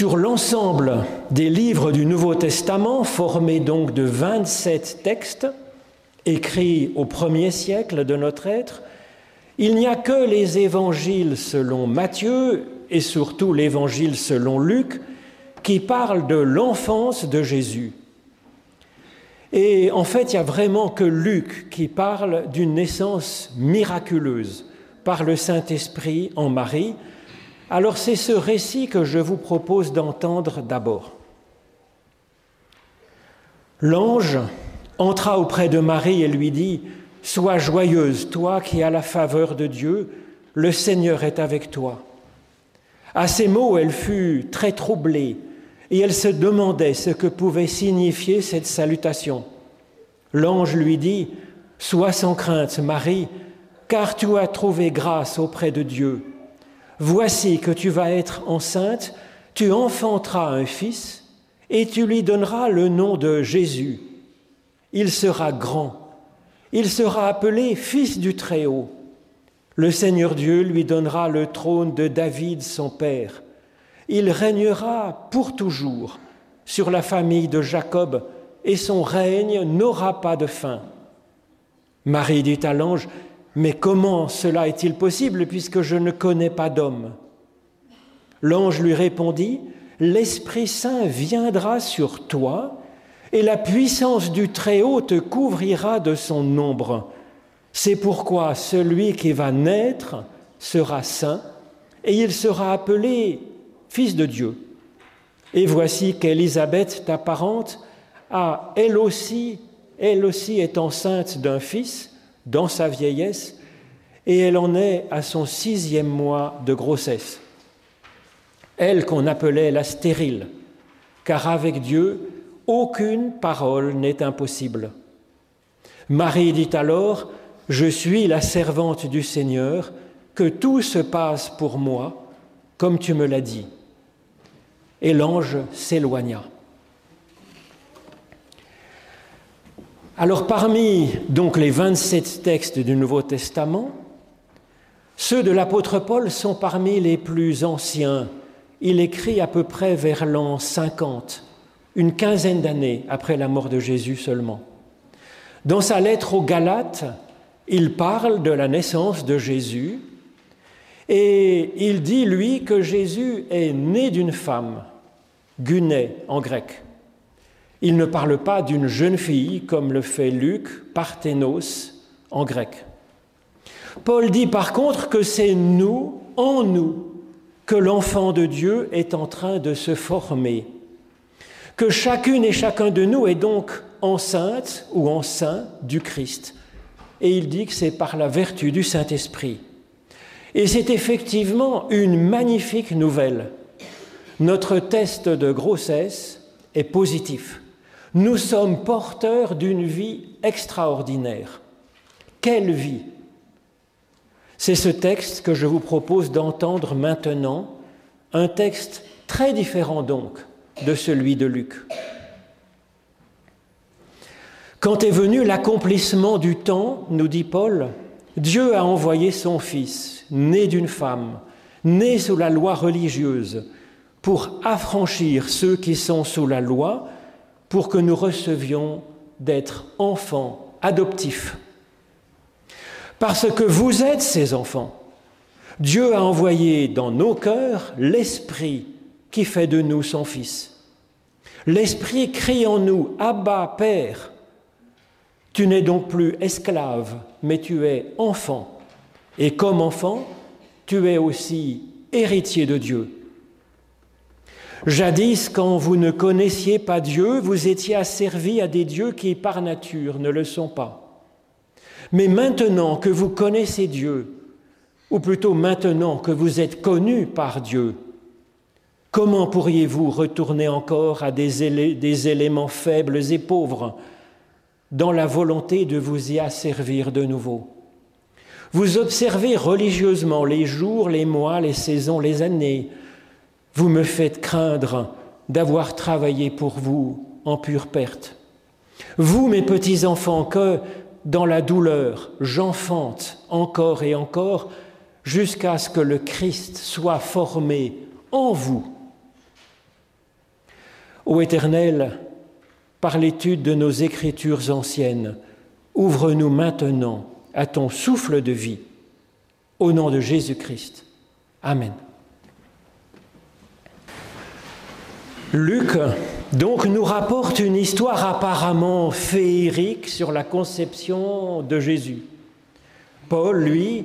Sur l'ensemble des livres du Nouveau Testament, formés donc de 27 textes, écrits au premier siècle de notre être, il n'y a que les évangiles selon Matthieu et surtout l'évangile selon Luc qui parlent de l'enfance de Jésus. Et en fait, il n'y a vraiment que Luc qui parle d'une naissance miraculeuse par le Saint-Esprit en Marie, alors c'est ce récit que je vous propose d'entendre d'abord. L'ange entra auprès de Marie et lui dit, Sois joyeuse, toi qui as la faveur de Dieu, le Seigneur est avec toi. À ces mots, elle fut très troublée et elle se demandait ce que pouvait signifier cette salutation. L'ange lui dit, Sois sans crainte, Marie, car tu as trouvé grâce auprès de Dieu. Voici que tu vas être enceinte, tu enfanteras un fils, et tu lui donneras le nom de Jésus. Il sera grand, il sera appelé Fils du Très-Haut. Le Seigneur Dieu lui donnera le trône de David, son père. Il régnera pour toujours sur la famille de Jacob, et son règne n'aura pas de fin. Marie dit à l'ange, mais comment cela est-il possible puisque je ne connais pas d'homme? L'ange lui répondit, L'Esprit Saint viendra sur toi et la puissance du Très-Haut te couvrira de son ombre. C'est pourquoi celui qui va naître sera saint et il sera appelé Fils de Dieu. Et voici qu'Élisabeth, ta parente, a elle aussi, elle aussi est enceinte d'un fils dans sa vieillesse, et elle en est à son sixième mois de grossesse. Elle qu'on appelait la stérile, car avec Dieu, aucune parole n'est impossible. Marie dit alors, Je suis la servante du Seigneur, que tout se passe pour moi, comme tu me l'as dit. Et l'ange s'éloigna. Alors parmi donc les 27 textes du Nouveau Testament, ceux de l'apôtre Paul sont parmi les plus anciens. Il écrit à peu près vers l'an 50, une quinzaine d'années après la mort de Jésus seulement. Dans sa lettre aux Galates, il parle de la naissance de Jésus et il dit, lui, que Jésus est né d'une femme, guné en grec. Il ne parle pas d'une jeune fille comme le fait Luc, Parthénos en grec. Paul dit par contre que c'est nous, en nous, que l'enfant de Dieu est en train de se former, que chacune et chacun de nous est donc enceinte ou enceint du Christ. Et il dit que c'est par la vertu du Saint-Esprit. Et c'est effectivement une magnifique nouvelle. Notre test de grossesse est positif. Nous sommes porteurs d'une vie extraordinaire. Quelle vie C'est ce texte que je vous propose d'entendre maintenant, un texte très différent donc de celui de Luc. Quand est venu l'accomplissement du temps, nous dit Paul, Dieu a envoyé son Fils, né d'une femme, né sous la loi religieuse, pour affranchir ceux qui sont sous la loi, pour que nous recevions d'être enfants adoptifs. Parce que vous êtes ces enfants. Dieu a envoyé dans nos cœurs l'Esprit qui fait de nous son Fils. L'Esprit crie en nous, Abba, Père. Tu n'es donc plus esclave, mais tu es enfant. Et comme enfant, tu es aussi héritier de Dieu. Jadis, quand vous ne connaissiez pas Dieu, vous étiez asservis à des dieux qui, par nature, ne le sont pas. Mais maintenant que vous connaissez Dieu, ou plutôt maintenant que vous êtes connus par Dieu, comment pourriez-vous retourner encore à des, des éléments faibles et pauvres dans la volonté de vous y asservir de nouveau? Vous observez religieusement les jours, les mois, les saisons, les années, vous me faites craindre d'avoir travaillé pour vous en pure perte. Vous, mes petits-enfants, que dans la douleur, j'enfante encore et encore jusqu'à ce que le Christ soit formé en vous. Ô Éternel, par l'étude de nos écritures anciennes, ouvre-nous maintenant à ton souffle de vie. Au nom de Jésus-Christ. Amen. Luc donc nous rapporte une histoire apparemment féerique sur la conception de Jésus. Paul, lui,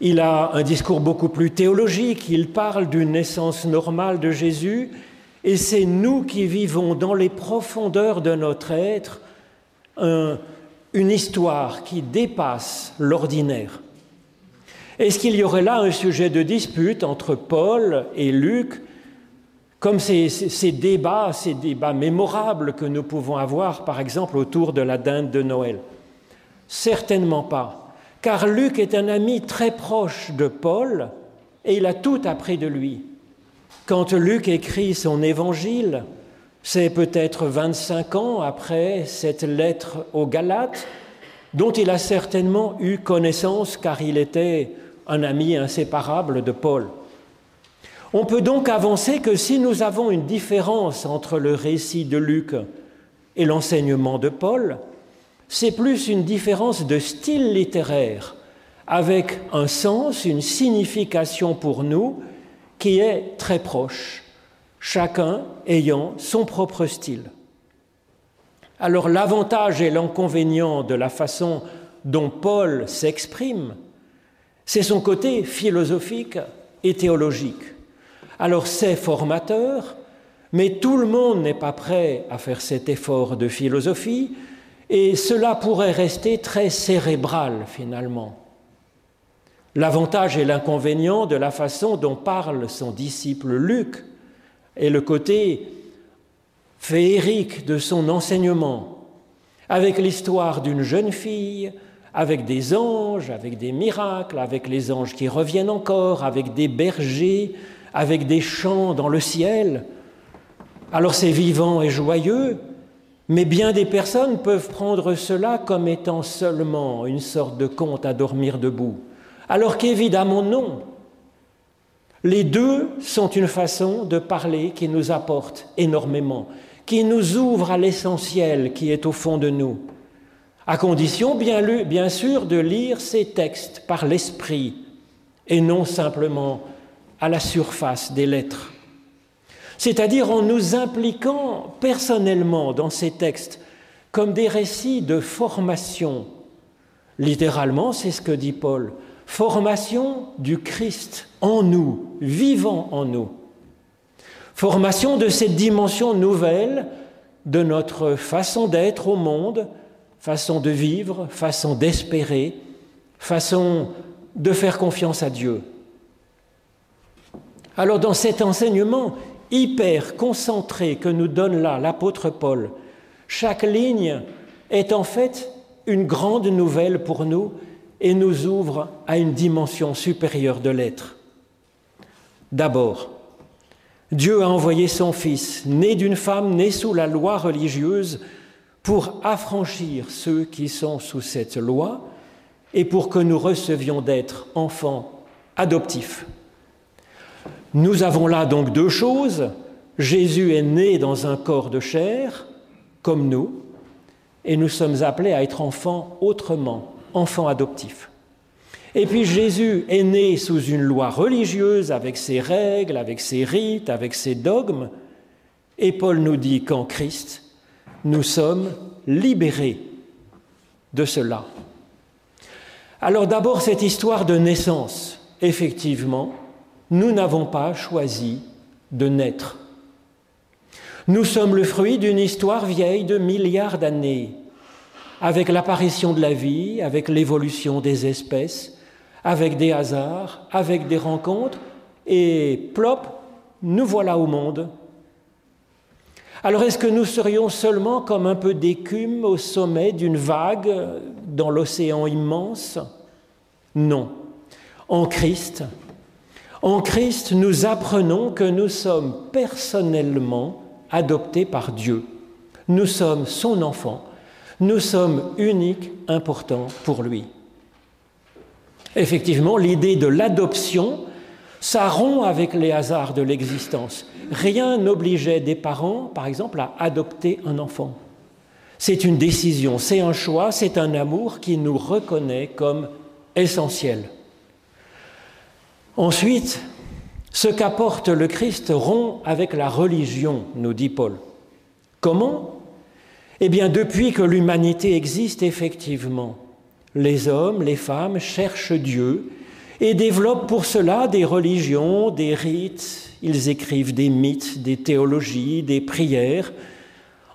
il a un discours beaucoup plus théologique, il parle d'une naissance normale de Jésus, et c'est nous qui vivons dans les profondeurs de notre être une histoire qui dépasse l'ordinaire. Est-ce qu'il y aurait là un sujet de dispute entre Paul et Luc, comme ces, débats, ces débats mémorables que nous pouvons avoir, par exemple, autour de la dinde de Noël Certainement pas, car Luc est un ami très proche de Paul et il a tout appris de lui. Quand Luc écrit son évangile, c'est peut-être 25 ans après cette lettre aux Galates, dont il a certainement eu connaissance car il était un ami inséparable de Paul. On peut donc avancer que si nous avons une différence entre le récit de Luc et l'enseignement de Paul, c'est plus une différence de style littéraire, avec un sens, une signification pour nous qui est très proche, chacun ayant son propre style. Alors l'avantage et l'inconvénient de la façon dont Paul s'exprime c'est son côté philosophique et théologique. Alors c'est formateur, mais tout le monde n'est pas prêt à faire cet effort de philosophie, et cela pourrait rester très cérébral finalement. L'avantage et l'inconvénient de la façon dont parle son disciple Luc est le côté féerique de son enseignement, avec l'histoire d'une jeune fille avec des anges, avec des miracles, avec les anges qui reviennent encore, avec des bergers, avec des chants dans le ciel. Alors c'est vivant et joyeux, mais bien des personnes peuvent prendre cela comme étant seulement une sorte de conte à dormir debout, alors qu'évidemment non. Les deux sont une façon de parler qui nous apporte énormément, qui nous ouvre à l'essentiel qui est au fond de nous à condition bien, sûr de lire ces textes par l'esprit et non simplement à la surface des lettres. C'est-à-dire en nous impliquant personnellement dans ces textes comme des récits de formation. Littéralement, c'est ce que dit Paul, formation du Christ en nous, vivant en nous. Formation de cette dimension nouvelle de notre façon d'être au monde, façon de vivre, façon d'espérer, façon de faire confiance à Dieu. Alors dans cet enseignement hyper concentré que nous donne là l'apôtre Paul, chaque ligne est en fait une grande nouvelle pour nous et nous ouvre à une dimension supérieure de l'être. D'abord, Dieu a envoyé son Fils, né d'une femme née sous la loi religieuse, pour affranchir ceux qui sont sous cette loi et pour que nous recevions d'être enfants adoptifs. Nous avons là donc deux choses. Jésus est né dans un corps de chair, comme nous, et nous sommes appelés à être enfants autrement, enfants adoptifs. Et puis Jésus est né sous une loi religieuse, avec ses règles, avec ses rites, avec ses dogmes, et Paul nous dit qu'en Christ, nous sommes libérés de cela. Alors d'abord cette histoire de naissance. Effectivement, nous n'avons pas choisi de naître. Nous sommes le fruit d'une histoire vieille de milliards d'années, avec l'apparition de la vie, avec l'évolution des espèces, avec des hasards, avec des rencontres, et plop, nous voilà au monde alors est-ce que nous serions seulement comme un peu d'écume au sommet d'une vague dans l'océan immense? Non. En Christ, en Christ, nous apprenons que nous sommes personnellement adoptés par Dieu. Nous sommes son enfant. Nous sommes uniques, importants pour lui. Effectivement, l'idée de l'adoption Ça rompt avec les hasards de l'existence. Rien n'obligeait des parents, par exemple, à adopter un enfant. C'est une décision, c'est un choix, c'est un amour qui nous reconnaît comme essentiel. Ensuite, ce qu'apporte le Christ rompt avec la religion, nous dit Paul. Comment? Eh bien, depuis que l'humanité existe effectivement, les hommes, les femmes cherchent Dieu et développent pour cela des religions, des rites, ils écrivent des mythes, des théologies, des prières,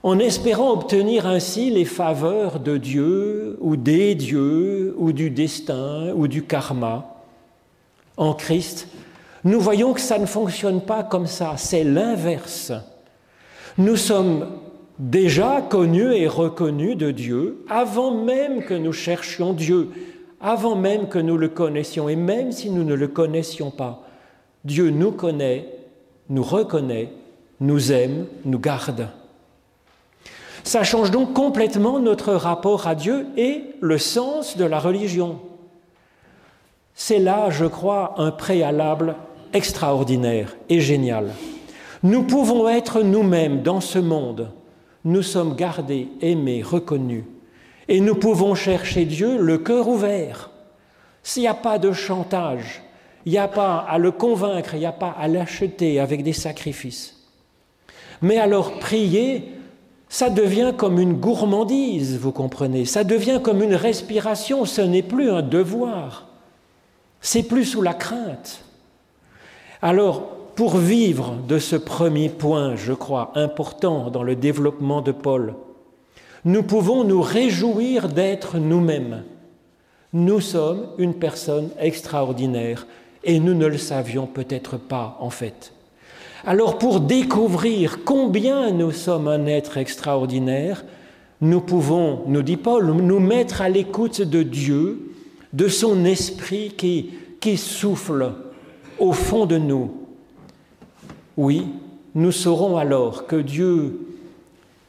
en espérant obtenir ainsi les faveurs de Dieu ou des dieux ou du destin ou du karma. En Christ, nous voyons que ça ne fonctionne pas comme ça, c'est l'inverse. Nous sommes déjà connus et reconnus de Dieu avant même que nous cherchions Dieu, avant même que nous le connaissions, et même si nous ne le connaissions pas. Dieu nous connaît, nous reconnaît, nous aime, nous garde. Ça change donc complètement notre rapport à Dieu et le sens de la religion. C'est là, je crois, un préalable extraordinaire et génial. Nous pouvons être nous-mêmes dans ce monde. Nous sommes gardés, aimés, reconnus. Et nous pouvons chercher Dieu le cœur ouvert. S'il n'y a pas de chantage, il n'y a pas à le convaincre, il n'y a pas à l'acheter avec des sacrifices. Mais alors prier ça devient comme une gourmandise, vous comprenez, ça devient comme une respiration, ce n'est plus un devoir, c'est plus sous la crainte. Alors, pour vivre de ce premier point, je crois, important dans le développement de Paul, nous pouvons nous réjouir d'être nous-mêmes. Nous sommes une personne extraordinaire et nous ne le savions peut-être pas en fait. Alors pour découvrir combien nous sommes un être extraordinaire, nous pouvons, nous dit Paul, nous mettre à l'écoute de Dieu, de son esprit qui, qui souffle au fond de nous. Oui, nous saurons alors que Dieu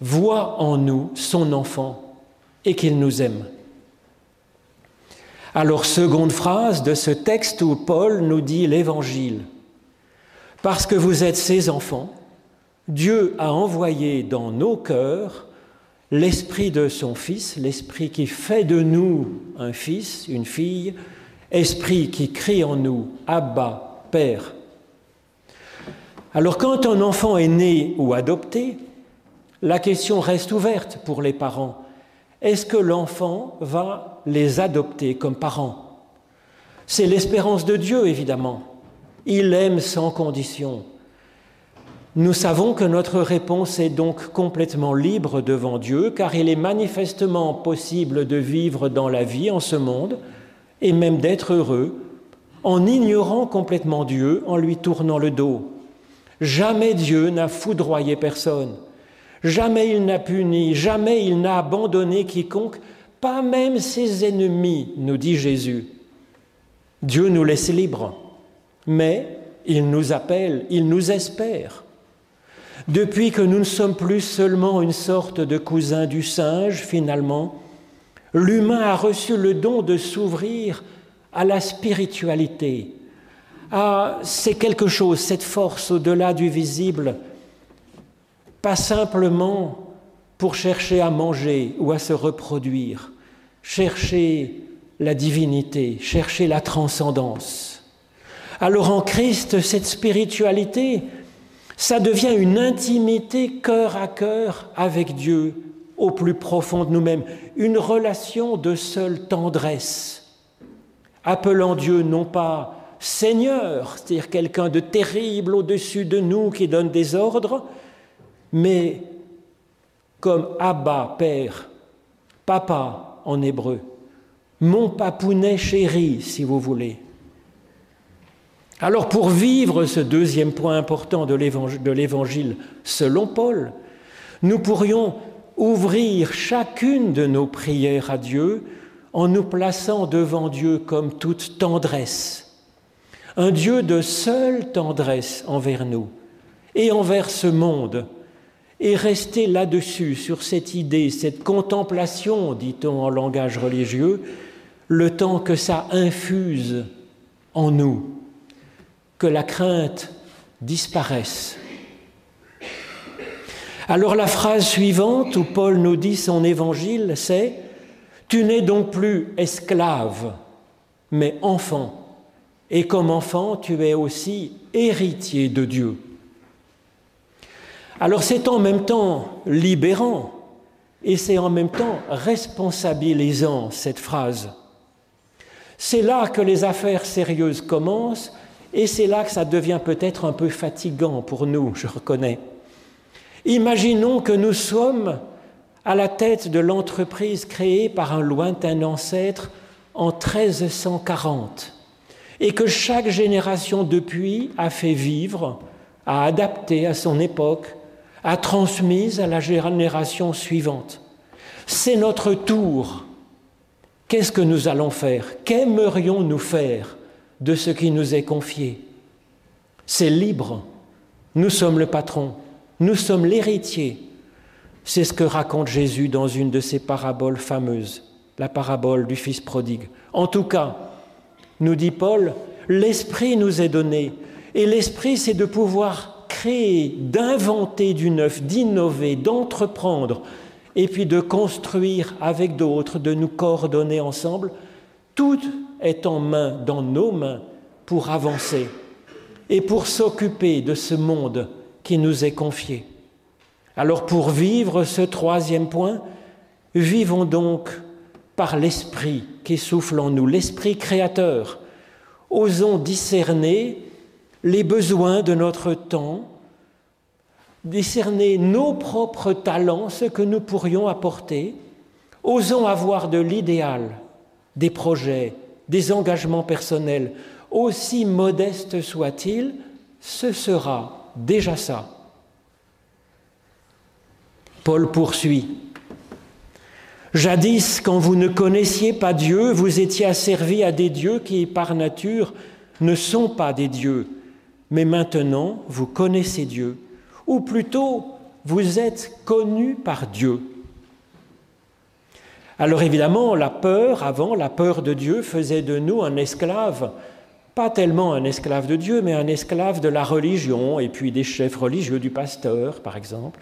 voit en nous son enfant et qu'il nous aime. Alors, seconde phrase de ce texte où Paul nous dit l'Évangile. Parce que vous êtes ses enfants, Dieu a envoyé dans nos cœurs l'esprit de son Fils, l'esprit qui fait de nous un fils, une fille, esprit qui crie en nous Abba, Père. Alors quand un enfant est né ou adopté, la question reste ouverte pour les parents. Est-ce que l'enfant va les adopter comme parents? C'est l'espérance de Dieu, évidemment. Il aime sans condition. Nous savons que notre réponse est donc complètement libre devant Dieu, car il est manifestement possible de vivre dans la vie en ce monde, et même d'être heureux, en ignorant complètement Dieu, en lui tournant le dos. Jamais Dieu n'a foudroyé personne, jamais il n'a puni, jamais il n'a abandonné quiconque, pas même ses ennemis, nous dit Jésus. Dieu nous laisse libres mais il nous appelle, il nous espère. Depuis que nous ne sommes plus seulement une sorte de cousin du singe, finalement, l'humain a reçu le don de s'ouvrir à la spiritualité. Ah, c'est quelque chose, cette force au-delà du visible, pas simplement pour chercher à manger ou à se reproduire, chercher la divinité, chercher la transcendance. Alors en Christ, cette spiritualité, ça devient une intimité cœur à cœur avec Dieu, au plus profond de nous-mêmes, une relation de seule tendresse, appelant Dieu non pas Seigneur, c'est-à-dire quelqu'un de terrible au-dessus de nous qui donne des ordres, mais comme Abba, Père, Papa en hébreu, mon papounet chéri, si vous voulez. Alors pour vivre ce deuxième point important de l'Évangile selon Paul, nous pourrions ouvrir chacune de nos prières à Dieu en nous plaçant devant Dieu comme toute tendresse, un Dieu de seule tendresse envers nous et envers ce monde, et rester là-dessus, sur cette idée, cette contemplation, dit-on en langage religieux, le temps que ça infuse en nous que la crainte disparaisse. Alors la phrase suivante où Paul nous dit son évangile, c'est Tu n'es donc plus esclave, mais enfant. Et comme enfant, tu es aussi héritier de Dieu. Alors c'est en même temps libérant et c'est en même temps responsabilisant cette phrase. C'est là que les affaires sérieuses commencent et c'est là que ça devient peut-être un peu fatigant pour nous, je reconnais. Imaginons que nous sommes à la tête de l'entreprise créée par un lointain ancêtre en 1340 et que chaque génération depuis a fait vivre, a adapté à son époque a transmise à la génération suivante. C'est notre tour. Qu'est-ce que nous allons faire? Qu'aimerions-nous faire? De ce qui nous est confié C'est libre. Nous sommes le patron. Nous sommes l'héritier. C'est ce que raconte Jésus dans une de ses paraboles fameuses, la parabole du Fils prodigue. En tout cas, nous dit Paul, l'Esprit nous est donné. Et l'Esprit, c'est de pouvoir créer, d'inventer du neuf, d'innover, d'entreprendre, et puis de construire avec d'autres, de nous coordonner ensemble, tout est en main, dans nos mains, pour avancer et pour s'occuper de ce monde qui nous est confié. Alors pour vivre ce troisième point, vivons donc par l'Esprit qui souffle en nous, l'Esprit créateur. Osons discerner les besoins de notre temps, discerner nos propres talents, ce que nous pourrions apporter, osons avoir de l'idéal, des projets, des engagements personnels, aussi modestes soient-ils, ce sera déjà ça. Paul poursuit. Jadis, quand vous ne connaissiez pas Dieu, vous étiez asservis à des dieux qui, par nature, ne sont pas des dieux. Mais maintenant, vous connaissez Dieu ou plutôt vous êtes connu par Dieu. Alors évidemment, la peur, avant, la peur de Dieu faisait de nous un esclave, pas tellement un esclave de Dieu, mais un esclave de la religion et puis des chefs religieux, du pasteur, par exemple.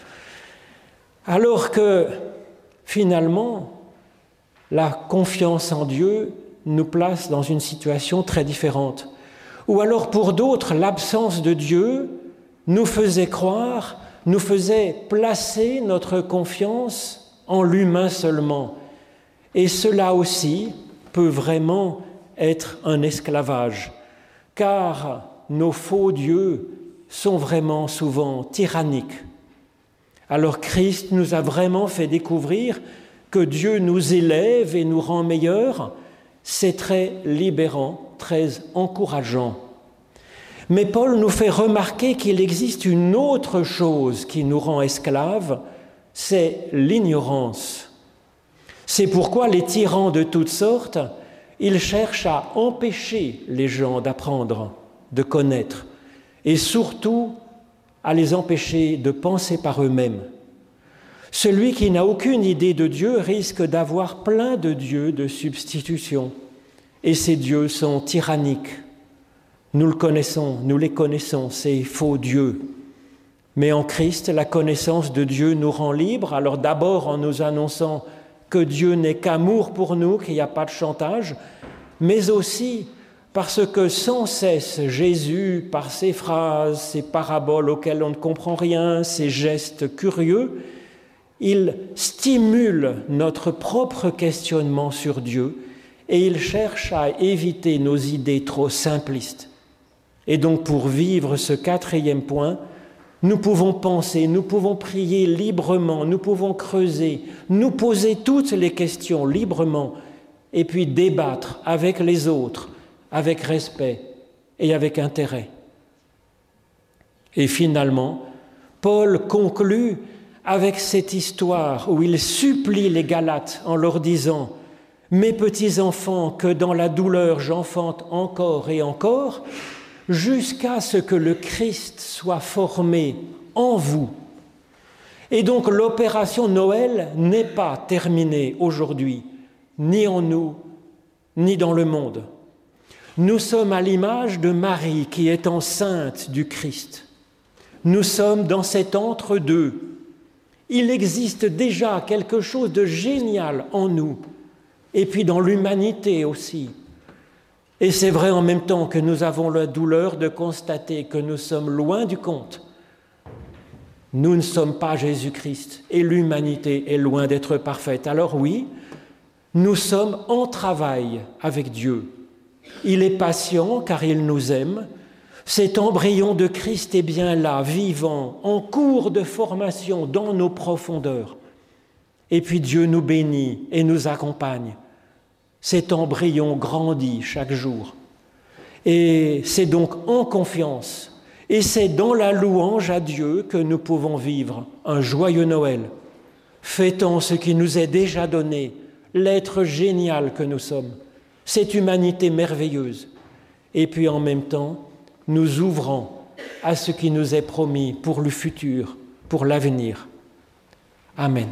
Alors que finalement, la confiance en Dieu nous place dans une situation très différente. Ou alors pour d'autres, l'absence de Dieu nous faisait croire, nous faisait placer notre confiance en l'humain seulement. Et cela aussi peut vraiment être un esclavage, car nos faux dieux sont vraiment souvent tyranniques. Alors Christ nous a vraiment fait découvrir que Dieu nous élève et nous rend meilleurs. C'est très libérant, très encourageant. Mais Paul nous fait remarquer qu'il existe une autre chose qui nous rend esclaves, c'est l'ignorance. C'est pourquoi les tyrans de toutes sortes, ils cherchent à empêcher les gens d'apprendre, de connaître, et surtout à les empêcher de penser par eux-mêmes. Celui qui n'a aucune idée de Dieu risque d'avoir plein de dieux de substitution, et ces dieux sont tyranniques, nous le connaissons, nous les connaissons, ces faux dieux. Mais en Christ, la connaissance de Dieu nous rend libres. Alors d'abord en nous annonçant que Dieu n'est qu'amour pour nous, qu'il n'y a pas de chantage, mais aussi parce que sans cesse Jésus, par ses phrases, ses paraboles auxquelles on ne comprend rien, ses gestes curieux, il stimule notre propre questionnement sur Dieu et il cherche à éviter nos idées trop simplistes. Et donc pour vivre ce quatrième point, nous pouvons penser, nous pouvons prier librement, nous pouvons creuser, nous poser toutes les questions librement, et puis débattre avec les autres, avec respect et avec intérêt. Et finalement, Paul conclut avec cette histoire où il supplie les Galates en leur disant, Mes petits enfants, que dans la douleur j'enfante encore et encore, jusqu'à ce que le Christ soit formé en vous. Et donc l'opération Noël n'est pas terminée aujourd'hui, ni en nous, ni dans le monde. Nous sommes à l'image de Marie qui est enceinte du Christ. Nous sommes dans cet entre-deux. Il existe déjà quelque chose de génial en nous, et puis dans l'humanité aussi. Et c'est vrai en même temps que nous avons la douleur de constater que nous sommes loin du compte. Nous ne sommes pas Jésus-Christ et l'humanité est loin d'être parfaite. Alors oui, nous sommes en travail avec Dieu. Il est patient car il nous aime. Cet embryon de Christ est bien là, vivant, en cours de formation dans nos profondeurs. Et puis Dieu nous bénit et nous accompagne. Cet embryon grandit chaque jour. Et c'est donc en confiance et c'est dans la louange à Dieu que nous pouvons vivre un joyeux Noël, fêtant ce qui nous est déjà donné, l'être génial que nous sommes, cette humanité merveilleuse. Et puis en même temps, nous ouvrons à ce qui nous est promis pour le futur, pour l'avenir. Amen.